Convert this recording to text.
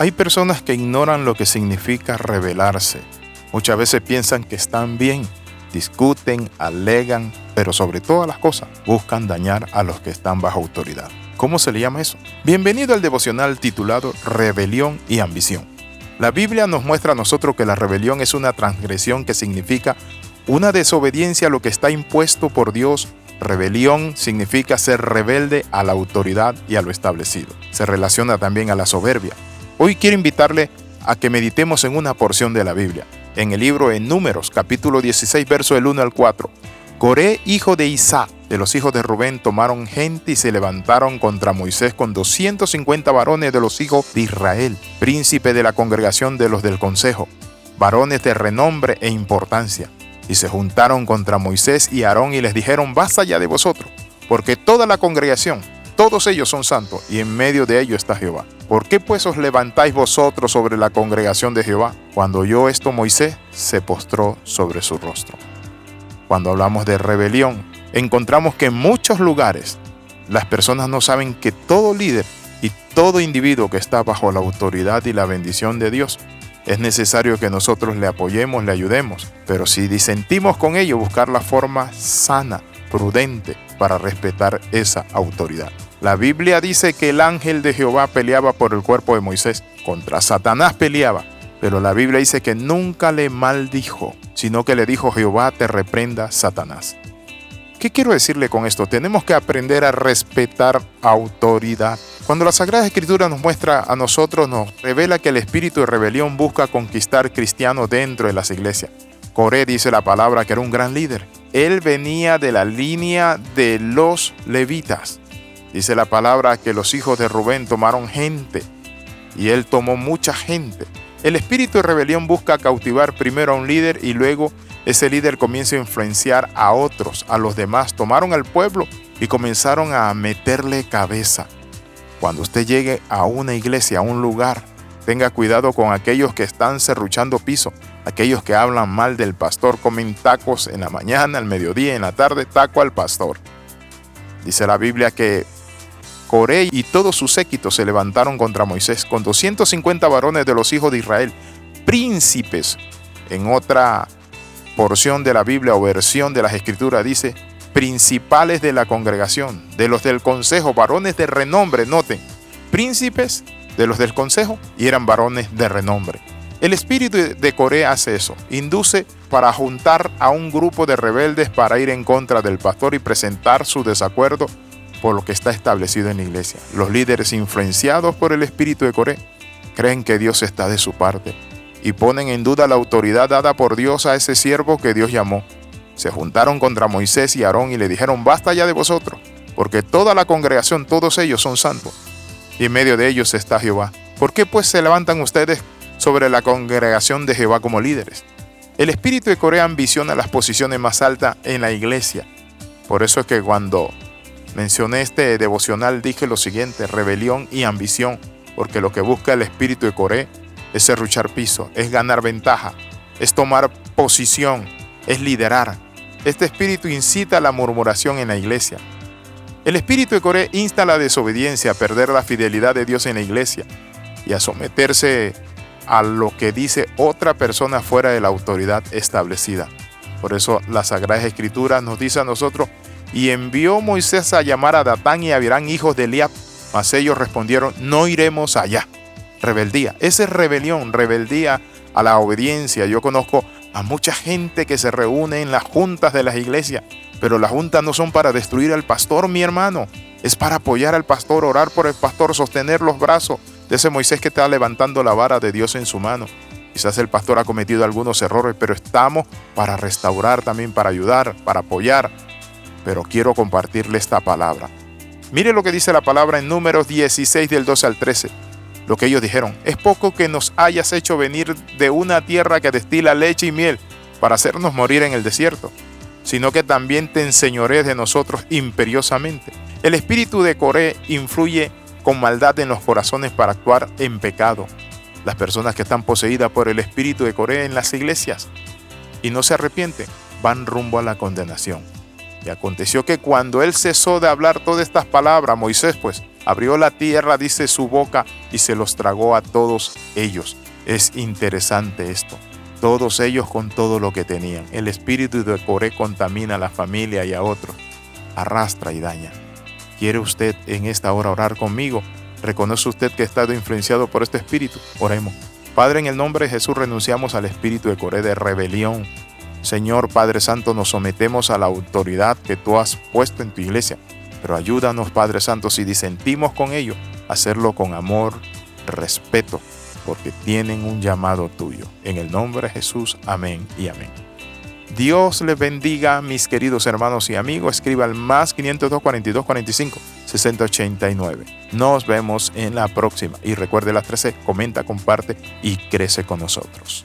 Hay personas que ignoran lo que significa rebelarse. Muchas veces piensan que están bien, discuten, alegan, pero sobre todas las cosas buscan dañar a los que están bajo autoridad. ¿Cómo se le llama eso? Bienvenido al devocional titulado Rebelión y Ambición. La Biblia nos muestra a nosotros que la rebelión es una transgresión que significa una desobediencia a lo que está impuesto por Dios. Rebelión significa ser rebelde a la autoridad y a lo establecido. Se relaciona también a la soberbia. Hoy quiero invitarle a que meditemos en una porción de la Biblia, en el libro de Números, capítulo 16, verso del 1 al 4. Coré, hijo de Isaac, de los hijos de Rubén, tomaron gente y se levantaron contra Moisés con 250 varones de los hijos de Israel, príncipe de la congregación de los del consejo, varones de renombre e importancia. Y se juntaron contra Moisés y Aarón y les dijeron, basta ya de vosotros, porque toda la congregación, todos ellos son santos, y en medio de ellos está Jehová. ¿Por qué pues os levantáis vosotros sobre la congregación de Jehová? Cuando oyó esto Moisés, se postró sobre su rostro. Cuando hablamos de rebelión, encontramos que en muchos lugares las personas no saben que todo líder y todo individuo que está bajo la autoridad y la bendición de Dios es necesario que nosotros le apoyemos, le ayudemos, pero si disentimos con ello, buscar la forma sana, prudente, para respetar esa autoridad. La Biblia dice que el ángel de Jehová peleaba por el cuerpo de Moisés, contra Satanás peleaba, pero la Biblia dice que nunca le maldijo, sino que le dijo Jehová te reprenda Satanás. ¿Qué quiero decirle con esto? Tenemos que aprender a respetar autoridad. Cuando la Sagrada Escritura nos muestra a nosotros, nos revela que el espíritu de rebelión busca conquistar cristianos dentro de las iglesias. Coré dice la palabra que era un gran líder. Él venía de la línea de los levitas. Dice la palabra que los hijos de Rubén tomaron gente y él tomó mucha gente. El espíritu de rebelión busca cautivar primero a un líder y luego ese líder comienza a influenciar a otros, a los demás. Tomaron al pueblo y comenzaron a meterle cabeza. Cuando usted llegue a una iglesia, a un lugar, tenga cuidado con aquellos que están serruchando piso, aquellos que hablan mal del pastor, comen tacos en la mañana, al mediodía, en la tarde, taco al pastor. Dice la Biblia que Coré y todos sus séquitos se levantaron contra Moisés con 250 varones de los hijos de Israel, príncipes. En otra porción de la Biblia o versión de las Escrituras dice, principales de la congregación, de los del consejo, varones de renombre, noten, príncipes de los del consejo y eran varones de renombre. El espíritu de Coré hace eso, induce para juntar a un grupo de rebeldes para ir en contra del pastor y presentar su desacuerdo por lo que está establecido en la iglesia. Los líderes influenciados por el espíritu de Coré creen que Dios está de su parte y ponen en duda la autoridad dada por Dios a ese siervo que Dios llamó. Se juntaron contra Moisés y Aarón y le dijeron, basta ya de vosotros, porque toda la congregación, todos ellos son santos, y en medio de ellos está Jehová. ¿Por qué pues se levantan ustedes sobre la congregación de Jehová como líderes? El espíritu de Coré ambiciona las posiciones más altas en la iglesia. Por eso es que cuando mencioné este devocional dije lo siguiente, rebelión y ambición, porque lo que busca el espíritu de Coré es serruchar piso, es ganar ventaja, es tomar posición, es liderar. Este espíritu incita a la murmuración en la iglesia. El espíritu de Coré insta a la desobediencia, a perder la fidelidad de Dios en la iglesia y a someterse a lo que dice otra persona fuera de la autoridad establecida. Por eso la Sagrada Escritura nos dice a nosotros y envió Moisés a llamar a Datán y Abirán, hijos de Eliab. Mas ellos respondieron, no iremos allá. Rebeldía. Esa es rebelión, rebeldía a la obediencia. Yo conozco a mucha gente que se reúne en las juntas de las iglesias, pero las juntas no son para destruir al pastor, mi hermano. Es para apoyar al pastor, orar por el pastor, sostener los brazos de ese Moisés que está levantando la vara de Dios en su mano. Quizás el pastor ha cometido algunos errores, pero estamos para restaurar también, para ayudar, para apoyar, pero quiero compartirle esta palabra. Mire lo que dice la palabra en números 16 del 12 al 13. Lo que ellos dijeron, es poco que nos hayas hecho venir de una tierra que destila leche y miel para hacernos morir en el desierto, sino que también te enseñoré de nosotros imperiosamente. El espíritu de Coré influye con maldad en los corazones para actuar en pecado. Las personas que están poseídas por el espíritu de Coré en las iglesias y no se arrepienten, van rumbo a la condenación. Y aconteció que cuando él cesó de hablar todas estas palabras, Moisés pues, Abrió la tierra, dice su boca, y se los tragó a todos ellos. Es interesante esto. Todos ellos con todo lo que tenían. El espíritu de Coré contamina a la familia y a otros. Arrastra y daña. ¿Quiere usted en esta hora orar conmigo? ¿Reconoce usted que ha estado influenciado por este espíritu? Oremos. Padre, en el nombre de Jesús renunciamos al espíritu de Coré de rebelión. Señor Padre Santo, nos sometemos a la autoridad que tú has puesto en tu iglesia. Pero ayúdanos, Padre Santo, si disentimos con ellos, hacerlo con amor, respeto, porque tienen un llamado tuyo. En el nombre de Jesús, amén y amén. Dios les bendiga, mis queridos hermanos y amigos. Escriba al más 502 42 45 6089. Nos vemos en la próxima. Y recuerde las 13, comenta, comparte y crece con nosotros.